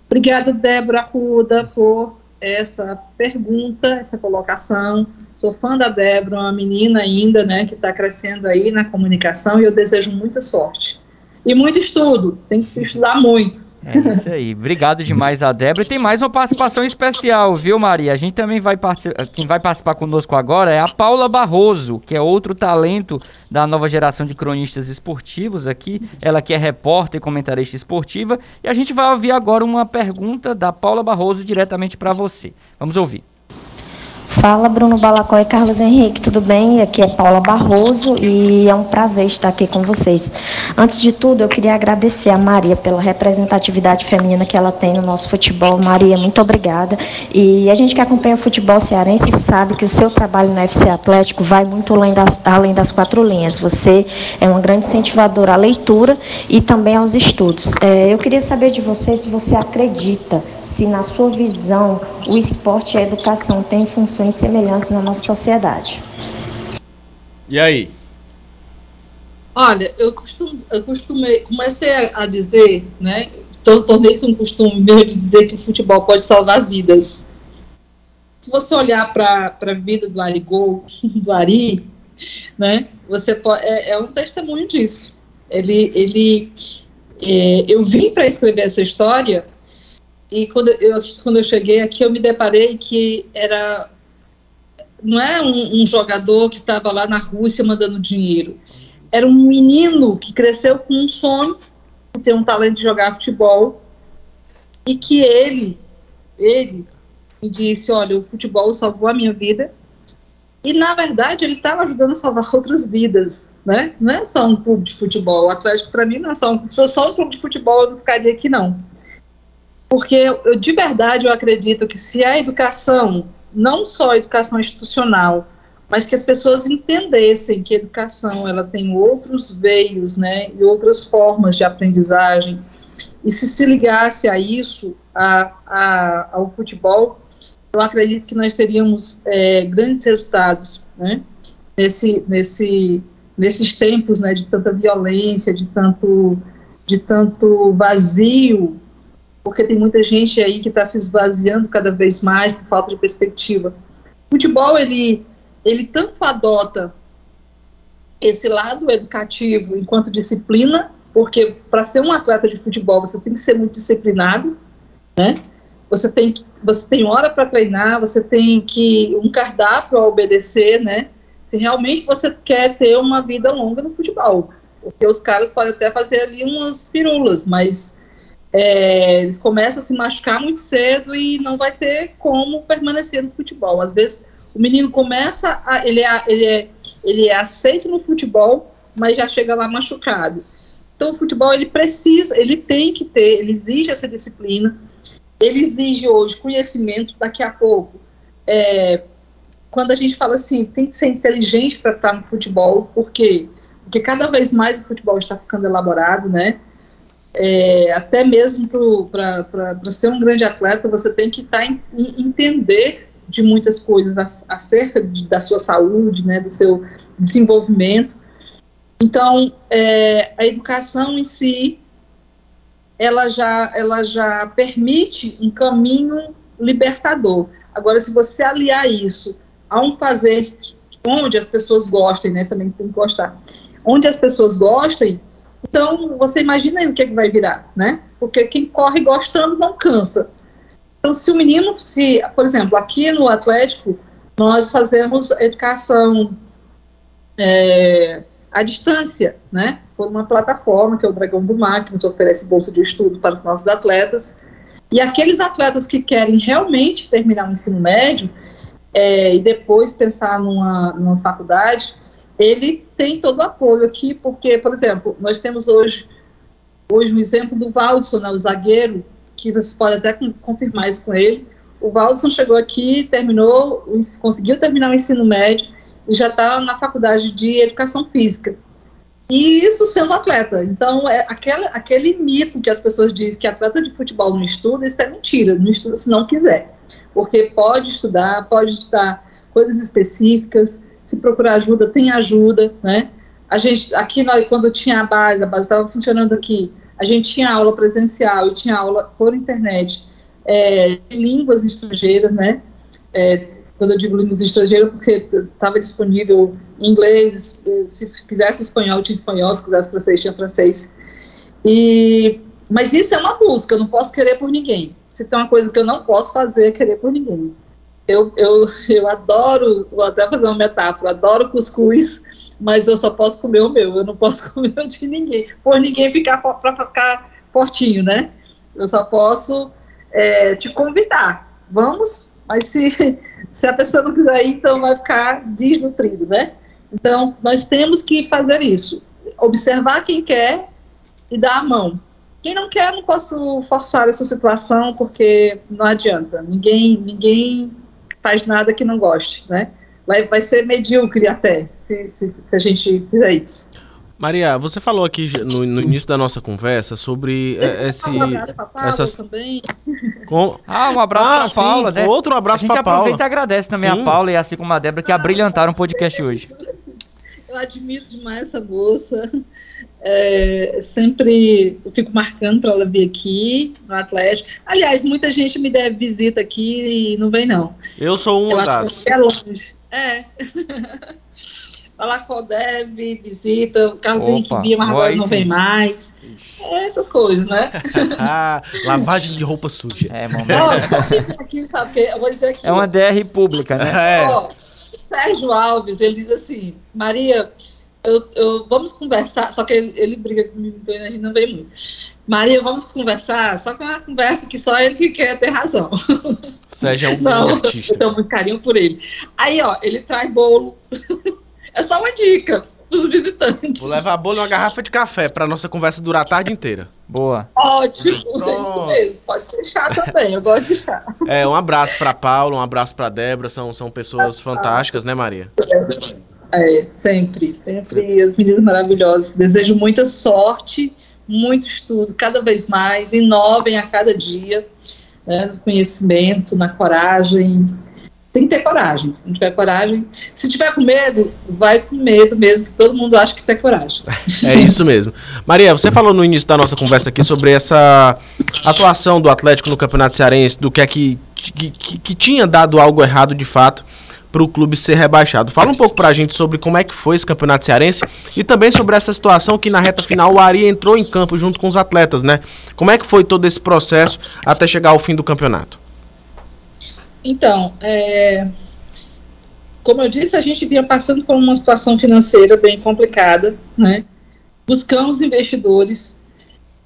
obrigada, Débora Ruda, por essa pergunta, essa colocação. Sou fã da Débora, uma menina ainda, né, que está crescendo aí na comunicação e eu desejo muita sorte. E muito estudo, tem que estudar muito. É isso aí. Obrigado demais a Débora. E tem mais uma participação especial, viu, Maria? A gente também vai participar. Quem vai participar conosco agora é a Paula Barroso, que é outro talento da nova geração de cronistas esportivos aqui. Ela que é repórter e comentarista esportiva. E a gente vai ouvir agora uma pergunta da Paula Barroso diretamente para você. Vamos ouvir. Fala Bruno Balacó e Carlos Henrique, tudo bem? Aqui é Paula Barroso e é um prazer estar aqui com vocês. Antes de tudo, eu queria agradecer a Maria pela representatividade feminina que ela tem no nosso futebol. Maria, muito obrigada. E a gente que acompanha o futebol cearense sabe que o seu trabalho no FC Atlético vai muito além das, além das quatro linhas. Você é uma grande incentivadora à leitura e também aos estudos. É, eu queria saber de você se você acredita, se na sua visão o esporte e a educação têm funções semelhantes na nossa sociedade. E aí? Olha, eu, costumo, eu costumei, comecei a, a dizer, né? Tornei isso um costume meu de dizer que o futebol pode salvar vidas. Se você olhar para a vida do Arigol, do Ari, né? Você pode, é, é um testemunho disso. Ele, ele, é, eu vim para escrever essa história e quando eu, quando eu cheguei aqui eu me deparei que era não é um, um jogador que estava lá na Rússia mandando dinheiro. Era um menino que cresceu com um sonho, de ter um talento de jogar futebol, e que ele, ele me disse, olha, o futebol salvou a minha vida, E, na verdade, ele estava ajudando a salvar outras vidas, né? Não é só um clube de futebol. O Atlético, para mim, não é só um, se só um clube de futebol, eu não ficaria aqui, não. Porque, eu, de verdade, eu acredito que se a educação, não só a educação institucional, mas que as pessoas entendessem que a educação ela tem outros veios, né, e outras formas de aprendizagem, e se se ligasse a isso, a, a, ao futebol, eu acredito que nós teríamos é, grandes resultados, né, nesse, nesse, nesses tempos, né, de tanta violência, de tanto, de tanto vazio, porque tem muita gente aí que está se esvaziando cada vez mais por falta de perspectiva. O futebol, ele, ele tanto adota esse lado educativo enquanto disciplina, porque para ser um atleta de futebol você tem que ser muito disciplinado, né? você tem que, você tem hora para treinar, você tem que um cardápio a obedecer, né? Se realmente você quer ter uma vida longa no futebol, porque os caras podem até fazer ali umas firulas, mas é, eles começam a se machucar muito cedo e não vai ter como permanecer no futebol. Às vezes o menino começa, a, ele, é, ele, é, ele é aceito no futebol, mas já chega lá machucado. Então o futebol ele precisa, ele tem que ter, ele exige essa disciplina ele exige hoje conhecimento daqui a pouco. É, quando a gente fala assim, tem que ser inteligente para estar no futebol, por quê? Porque cada vez mais o futebol está ficando elaborado, né? É, até mesmo para ser um grande atleta, você tem que tá em, entender de muitas coisas acerca de, da sua saúde, né, do seu desenvolvimento. Então, é, a educação em si, ela já, ela já permite um caminho libertador. Agora, se você aliar isso a um fazer onde as pessoas gostem, né, também tem que gostar, onde as pessoas gostem, então você imagina aí o que, é que vai virar, né? Porque quem corre gostando não cansa. Então, se o menino, se, por exemplo, aqui no Atlético, nós fazemos educação é, à distância, né? por uma plataforma, que é o Dragão do Mar, que nos oferece bolsa de estudo para os nossos atletas. E aqueles atletas que querem realmente terminar o ensino médio é, e depois pensar numa, numa faculdade, ele tem todo o apoio aqui, porque, por exemplo, nós temos hoje, hoje um exemplo do Valdson, né, o zagueiro, que vocês podem até confirmar isso com ele. O Valdson chegou aqui, terminou, conseguiu terminar o ensino médio e já está na faculdade de educação física. E isso sendo atleta. Então, é aquele, aquele mito que as pessoas dizem que atleta de futebol não estuda, isso é mentira. Não estuda se não quiser. Porque pode estudar, pode estudar coisas específicas, se procurar ajuda, tem ajuda, né? A gente, aqui, nós, quando tinha a base, a base estava funcionando aqui, a gente tinha aula presencial e tinha aula por internet é, de línguas estrangeiras, né? É, quando eu digo línguas estrangeiras, porque estava disponível inglês, se quisesse espanhol, tinha espanhol, se quisesse francês, tinha francês. E, mas isso é uma busca, eu não posso querer por ninguém. Se tem uma coisa que eu não posso fazer, é querer por ninguém. Eu, eu, eu adoro, vou até fazer uma metáfora, adoro cuscuz, mas eu só posso comer o meu, eu não posso comer o de ninguém, por ninguém ficar para ficar fortinho, né? Eu só posso é, te convidar. Vamos, mas se, se a pessoa não quiser ir, então vai ficar desnutrido, né? Então, nós temos que fazer isso. Observar quem quer e dar a mão. Quem não quer, não posso forçar essa situação, porque não adianta. Ninguém, ninguém faz nada que não goste, né? Vai, vai ser medíocre até, se, se, se a gente fizer isso. Maria, você falou aqui no, no, início da nossa conversa sobre é, esse. Um abraço pra Paula essas... também. Com... Ah, um abraço ah, pra Paula, né? Outro abraço pra Paula. A gente aproveita e agradece também sim. a Paula e assim como a Débora que abrilhantaram o podcast hoje. Eu admiro demais essa moça. É, sempre eu fico marcando para ela vir aqui no Atlético. Aliás, muita gente me deve visita aqui e não vem, não. Eu sou uma das. É longe. É. Falar com o Deb, visita, o Carlos que via, mas agora não vem mais. É essas coisas, né? Lavagem de roupa suja. É, momento. Nossa, aqui, sabe, eu vou dizer aqui. É uma DR pública, né? É. Ó, Sérgio Alves, ele diz assim, Maria, eu, eu, vamos conversar, só que ele, ele briga comigo, então a gente não vem muito. Maria, vamos conversar, só que é uma conversa que só ele que quer ter razão. Sérgio é um Não, artista. Eu tenho muito carinho por ele. Aí, ó, ele traz bolo. é só uma dica dos visitantes. Vou levar bolo e uma garrafa de café para nossa conversa durar a tarde inteira. Boa. Ótimo, Pronto. é isso mesmo. Pode ser chá também, eu gosto de chá. É, um abraço para Paulo, um abraço para Débora, são, são pessoas fantásticas, né, Maria? É, sempre, sempre as meninas maravilhosas. Desejo muita sorte muito estudo, cada vez mais, inovem a cada dia, né, no conhecimento, na coragem. Tem que ter coragem. Se não tiver coragem, se tiver com medo, vai com medo mesmo, que todo mundo acha que tem coragem. É isso mesmo. Maria, você falou no início da nossa conversa aqui sobre essa atuação do Atlético no Campeonato Cearense, do que é que, que, que, que tinha dado algo errado de fato para o clube ser rebaixado. Fala um pouco para a gente sobre como é que foi esse campeonato cearense e também sobre essa situação que na reta final o Ari entrou em campo junto com os atletas, né? Como é que foi todo esse processo até chegar ao fim do campeonato? Então, é... como eu disse, a gente vinha passando por uma situação financeira bem complicada, né? Buscamos investidores.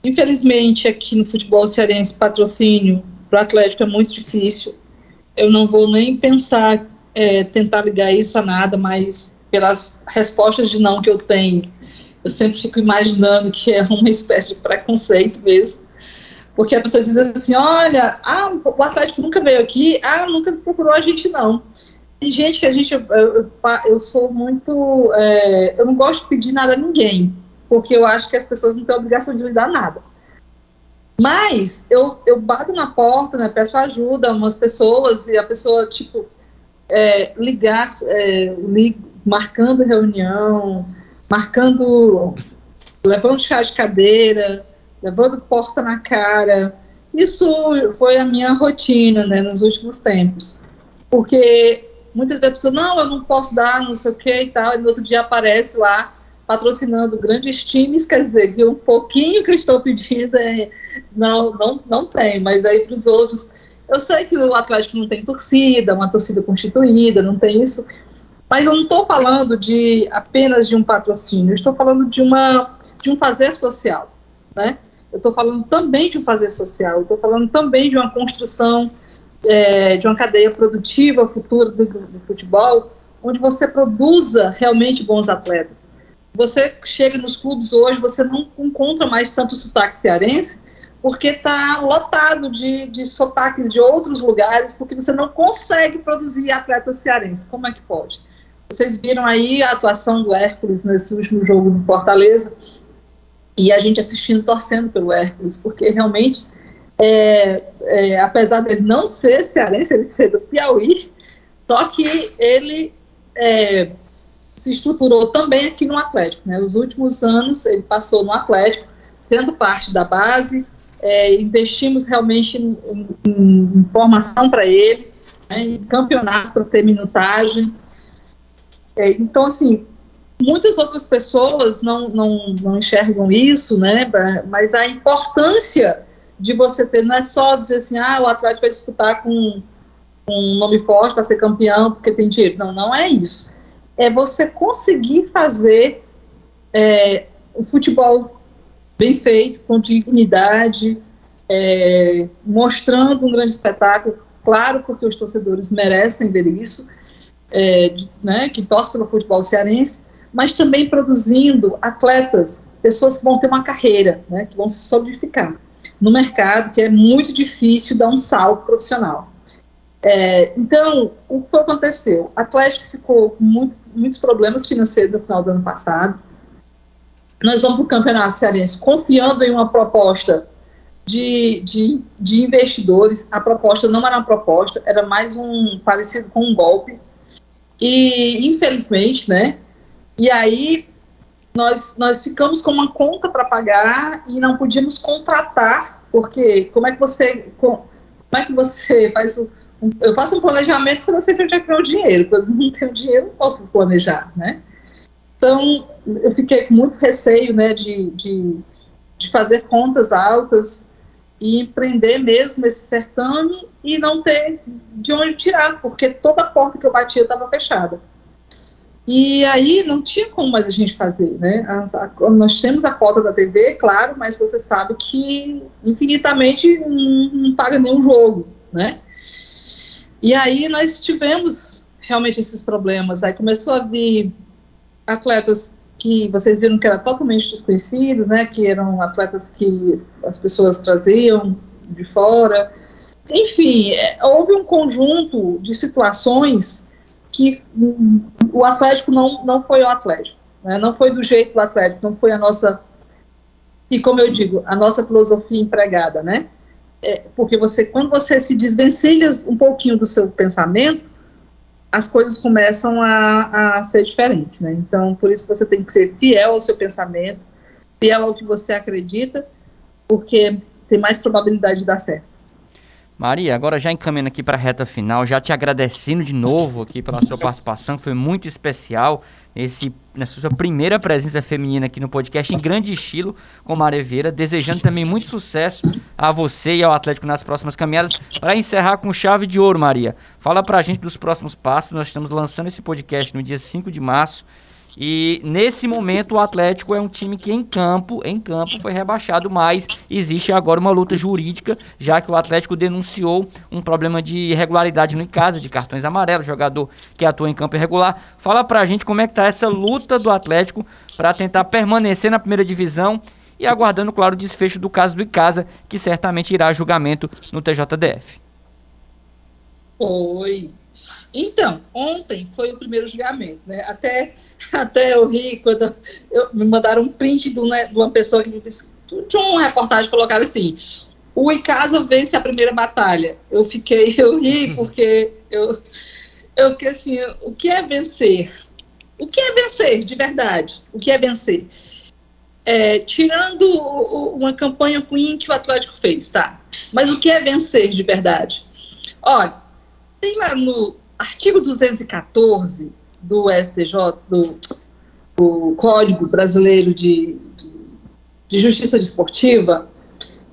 Infelizmente, aqui no futebol cearense, patrocínio para o Atlético é muito difícil. Eu não vou nem pensar é, tentar ligar isso a nada, mas pelas respostas de não que eu tenho, eu sempre fico imaginando que é uma espécie de preconceito mesmo. Porque a pessoa diz assim: olha, ah, o Atlético nunca veio aqui, ah, nunca procurou a gente, não. Tem gente que a gente. Eu, eu, eu sou muito. É, eu não gosto de pedir nada a ninguém, porque eu acho que as pessoas não têm obrigação de lhe dar nada. Mas eu, eu bato na porta, né, peço ajuda a umas pessoas e a pessoa, tipo, é, ligar, é, marcando reunião, marcando, levando chá de cadeira, levando porta na cara. Isso foi a minha rotina, né, nos últimos tempos. Porque muitas vezes a pessoa, não, eu não posso dar, não sei o que e tal, e no outro dia aparece lá patrocinando grandes times, quer dizer, que um pouquinho que eu estou pedindo é, não, não, não tem, mas aí para os outros eu sei que o Atlético não tem torcida, uma torcida constituída, não tem isso, mas eu não estou falando de apenas de um patrocínio, eu estou falando de, uma, de um fazer social, né? Eu estou falando também de um fazer social, estou falando também de uma construção é, de uma cadeia produtiva futura do, do futebol, onde você produza realmente bons atletas. Você chega nos clubes hoje, você não encontra mais tanto sotaque cearense, porque está lotado de, de sotaques de outros lugares, porque você não consegue produzir atletas cearenses. Como é que pode? Vocês viram aí a atuação do Hércules nesse último jogo no Fortaleza, e a gente assistindo, torcendo pelo Hércules, porque realmente, é, é, apesar dele não ser cearense, ele ser do Piauí, só que ele é, se estruturou também aqui no Atlético. Né? Os últimos anos ele passou no Atlético, sendo parte da base, é, investimos realmente em, em, em formação para ele, né, em campeonatos para ter minutagem. É, então, assim, muitas outras pessoas não, não, não enxergam isso, né, mas a importância de você ter, não é só dizer assim, ah, o Atlético vai disputar com, com um nome forte para ser campeão porque tem dinheiro. Não, não é isso. É você conseguir fazer é, o futebol bem feito, com dignidade, é, mostrando um grande espetáculo, claro, porque os torcedores merecem ver isso, é, né, que torcem pelo futebol cearense, mas também produzindo atletas, pessoas que vão ter uma carreira, né, que vão se solidificar no mercado, que é muito difícil dar um salto profissional. É, então, o que aconteceu? O Atlético ficou com muito, muitos problemas financeiros no final do ano passado, nós vamos para o Campeonato Cearense confiando em uma proposta de, de, de, investidores. A proposta não era uma proposta, era mais um parecido com um golpe. E, infelizmente, né? E aí nós, nós ficamos com uma conta para pagar e não podíamos contratar, porque como é que você. Como é que você faz o. Eu faço um planejamento quando eu sei onde é que é o dinheiro. Quando não tenho dinheiro, não posso planejar, né? Então, eu fiquei com muito receio né, de, de, de fazer contas altas e empreender mesmo esse certame e não ter de onde tirar, porque toda a porta que eu batia estava fechada. E aí não tinha como mais a gente fazer, né? A, nós temos a cota da TV, claro, mas você sabe que infinitamente não, não paga nenhum jogo, né? E aí nós tivemos realmente esses problemas. Aí começou a vir atletas que vocês viram que era totalmente desconhecido, né? Que eram atletas que as pessoas traziam de fora. Enfim, é, houve um conjunto de situações que o Atlético não, não foi o Atlético, né? não foi do jeito do Atlético, não foi a nossa, e como eu digo, a nossa filosofia empregada, né? É, porque você, quando você se desvencilha um pouquinho do seu pensamento, as coisas começam a, a ser diferentes, né? Então, por isso você tem que ser fiel ao seu pensamento, fiel ao que você acredita, porque tem mais probabilidade de dar certo. Maria, agora já encaminhando aqui para a reta final, já te agradecendo de novo aqui pela sua participação, foi muito especial esse, nessa sua primeira presença feminina aqui no podcast em grande estilo com Maria Vieira, desejando também muito sucesso a você e ao Atlético nas próximas caminhadas. Para encerrar com chave de ouro, Maria, fala para a gente dos próximos passos, nós estamos lançando esse podcast no dia 5 de março, e nesse momento o Atlético é um time que em campo, em campo foi rebaixado, mas existe agora uma luta jurídica, já que o Atlético denunciou um problema de irregularidade no casa, de cartões amarelos, jogador que atua em campo irregular. Fala pra gente como é que tá essa luta do Atlético para tentar permanecer na primeira divisão e aguardando, claro, o desfecho do caso do Icasa, que certamente irá a julgamento no TJDF. Oi. Então, ontem foi o primeiro julgamento, né? Até, até eu ri quando eu, me mandaram um print de uma, de uma pessoa que me disse, de uma reportagem colocaram assim, o Icasa vence a primeira batalha. Eu fiquei, eu ri porque eu, eu fiquei assim, o que é vencer? O que é vencer, de verdade? O que é vencer? É, tirando o, uma campanha ruim que o Atlético fez, tá? Mas o que é vencer de verdade? Olha, tem lá no, artigo 214 do STJ, do, do Código Brasileiro de, de, Justiça Desportiva,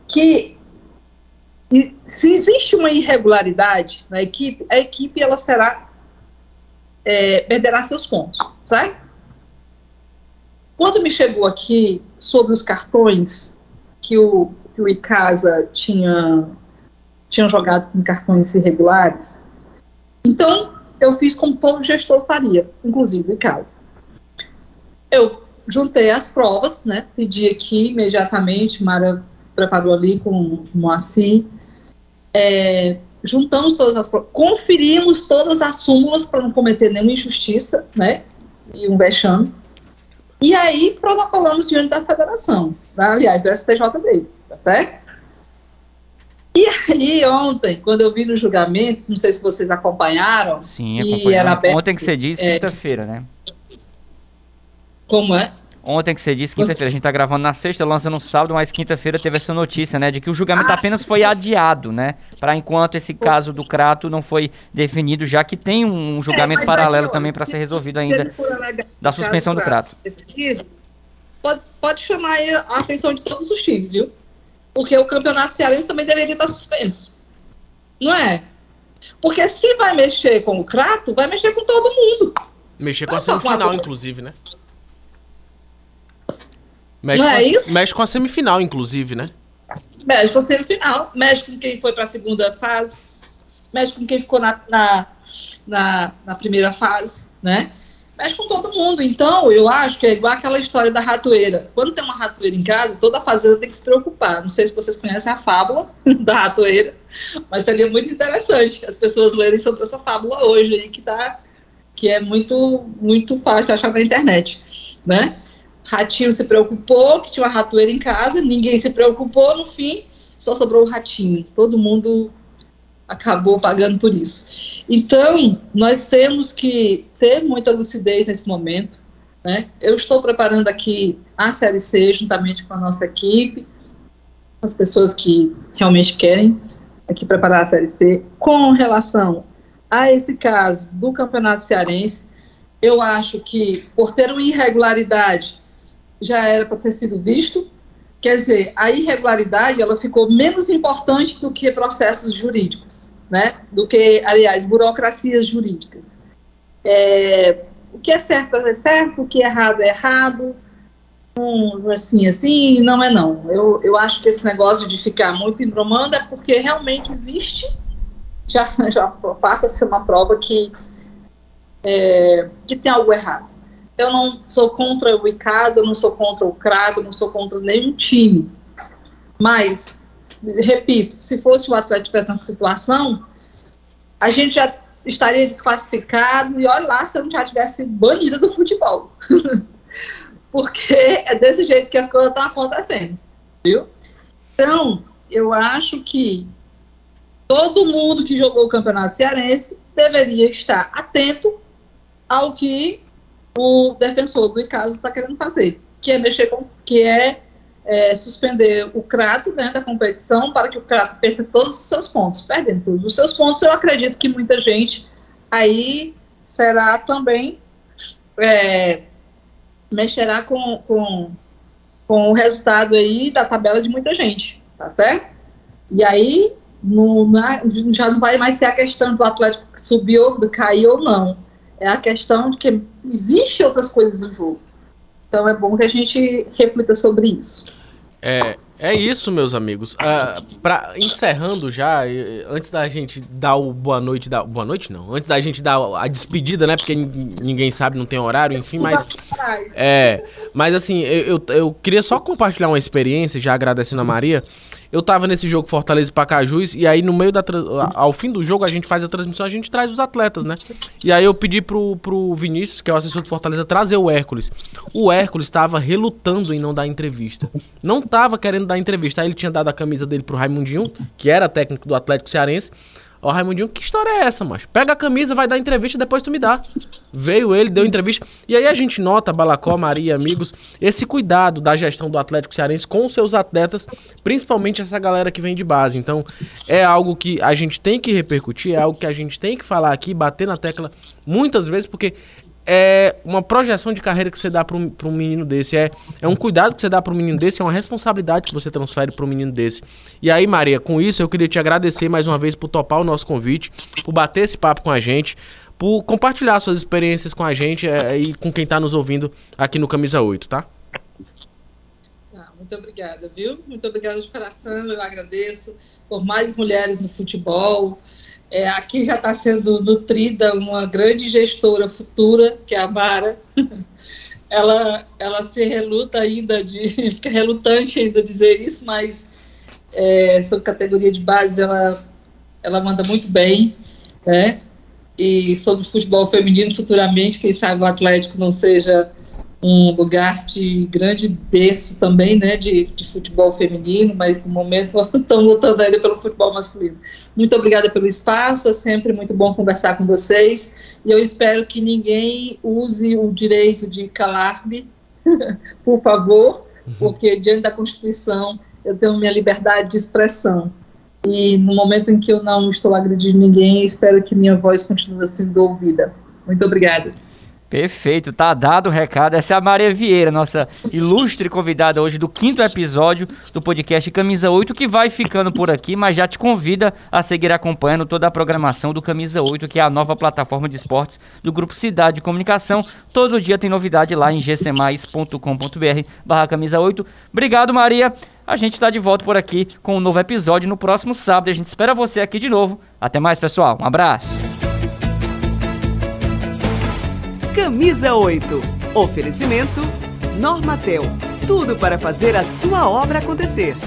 que se existe uma irregularidade na equipe, a equipe ela será é, perderá seus pontos, certo? Quando me chegou aqui sobre os cartões que o, que o Icasa tinha, tinha jogado com cartões irregulares, então, eu fiz como todo gestor faria, inclusive em casa. Eu juntei as provas, né? Pedi aqui imediatamente, Mara preparou ali com o Moacir. É, juntamos todas as provas, conferimos todas as súmulas para não cometer nenhuma injustiça, né? E um vexame. E aí protocolamos diante da federação, tá? aliás, do STJD, tá certo? E aí, ontem, quando eu vi no julgamento, não sei se vocês acompanharam. Sim, acompanharam. Ontem que você disse, é, quinta-feira, né? Como é? Ontem que você disse, quinta-feira, a gente tá gravando na sexta, lança no sábado, mas quinta-feira teve essa notícia, né, de que o julgamento ah, apenas foi adiado, né, para enquanto esse caso do Crato não foi definido, já que tem um julgamento é, paralelo também para ser resolvido ainda da suspensão do Crato. Pode, pode chamar a atenção de todos os times, viu? Porque o campeonato cearense também deveria estar suspenso. Não é? Porque se vai mexer com o Crato, vai mexer com todo mundo. Mexer com a semifinal, inclusive, né? Mexe não é a, isso? Mexe com a semifinal, inclusive, né? Mexe com a semifinal, mexe com quem foi para a segunda fase, mexe com quem ficou na, na, na, na primeira fase, né? Mexe com todo mundo. Então, eu acho que é igual aquela história da ratoeira. Quando tem uma ratoeira em casa, toda fazenda tem que se preocupar. Não sei se vocês conhecem a fábula da ratoeira, mas seria muito interessante as pessoas lerem sobre essa fábula hoje aí, que, tá, que é muito, muito fácil achar na internet, né? Ratinho se preocupou que tinha uma ratoeira em casa, ninguém se preocupou, no fim, só sobrou o ratinho. Todo mundo acabou pagando por isso. Então, nós temos que ter muita lucidez nesse momento. Né? Eu estou preparando aqui a Série C juntamente com a nossa equipe, as pessoas que realmente querem aqui preparar a Série C. Com relação a esse caso do Campeonato Cearense, eu acho que, por ter uma irregularidade, já era para ter sido visto, Quer dizer, a irregularidade ela ficou menos importante do que processos jurídicos, né? Do que, aliás, burocracias jurídicas. É, o que é certo é certo, o que é errado é errado, um, assim, assim, não é não. Eu, eu acho que esse negócio de ficar muito embromando é porque realmente existe, já, já faça-se uma prova que, é, que tem algo errado. Eu não sou contra o Icasa, eu não sou contra o Crato, não sou contra nenhum time. Mas, repito, se fosse o Atlético tivesse nessa situação, a gente já estaria desclassificado e olha lá se eu não já tivesse banida do futebol. Porque é desse jeito que as coisas estão acontecendo, viu? Então, eu acho que todo mundo que jogou o Campeonato Cearense deveria estar atento ao que o defensor do Icasa está querendo fazer, que é mexer com, que é, é suspender o Crato dentro da competição para que o Crato perca todos os seus pontos. Perdendo todos os seus pontos, eu acredito que muita gente aí será também é, mexerá com, com, com o resultado aí da tabela de muita gente, tá certo? E aí no, na, já não vai mais ser a questão do Atlético subir ou cair ou não. É a questão de que existe outras coisas no jogo. Então é bom que a gente reflita sobre isso. É, é isso, meus amigos. Uh, pra, encerrando já, antes da gente dar o boa noite, da, boa noite não, antes da gente dar a despedida, né? Porque ninguém sabe, não tem horário, enfim, mas é, mas assim, eu, eu, eu queria só compartilhar uma experiência, já agradecendo a Maria. Eu tava nesse jogo Fortaleza e Pacajus, e aí no meio da. Ao fim do jogo, a gente faz a transmissão, a gente traz os atletas, né? E aí eu pedi pro, pro Vinícius, que é o assessor do Fortaleza, trazer o Hércules. O Hércules estava relutando em não dar entrevista. Não tava querendo dar entrevista. Aí ele tinha dado a camisa dele pro Raimundinho, que era técnico do Atlético Cearense. Ó, Raimundinho, que história é essa, macho? Pega a camisa, vai dar entrevista depois tu me dá. Veio ele, deu entrevista. E aí a gente nota, Balacó, Maria, amigos, esse cuidado da gestão do Atlético Cearense com seus atletas, principalmente essa galera que vem de base. Então, é algo que a gente tem que repercutir, é algo que a gente tem que falar aqui, bater na tecla muitas vezes, porque é uma projeção de carreira que você dá para um, menino desse. É, é um cuidado que você dá para um menino desse, é uma responsabilidade que você transfere para um menino desse. E aí, Maria, com isso eu queria te agradecer mais uma vez por topar o nosso convite, por bater esse papo com a gente, por compartilhar suas experiências com a gente é, e com quem está nos ouvindo aqui no Camisa 8, tá? Ah, muito obrigada, viu? Muito obrigada de coração, eu agradeço por mais mulheres no futebol. É, aqui já está sendo nutrida uma grande gestora futura, que é a Mara. ela, ela se reluta ainda de, fica relutante ainda dizer isso, mas é, sobre categoria de base ela, ela manda muito bem, né? E sobre futebol feminino futuramente, quem sabe o Atlético não seja um lugar de grande berço também, né, de, de futebol feminino, mas no momento estão lutando ainda pelo futebol masculino. Muito obrigada pelo espaço, é sempre muito bom conversar com vocês, e eu espero que ninguém use o direito de calar-me, por favor, uhum. porque diante da Constituição eu tenho minha liberdade de expressão. E no momento em que eu não estou agredindo ninguém, espero que minha voz continue sendo ouvida. Muito obrigada. Perfeito, tá dado o recado. Essa é a Maria Vieira, nossa ilustre convidada hoje do quinto episódio do podcast Camisa 8, que vai ficando por aqui, mas já te convida a seguir acompanhando toda a programação do Camisa 8, que é a nova plataforma de esportes do Grupo Cidade de Comunicação. Todo dia tem novidade lá em gcmais.com.br barra camisa 8. Obrigado, Maria. A gente está de volta por aqui com um novo episódio no próximo sábado. A gente espera você aqui de novo. Até mais, pessoal. Um abraço. Camisa 8. Oferecimento Normatel. Tudo para fazer a sua obra acontecer.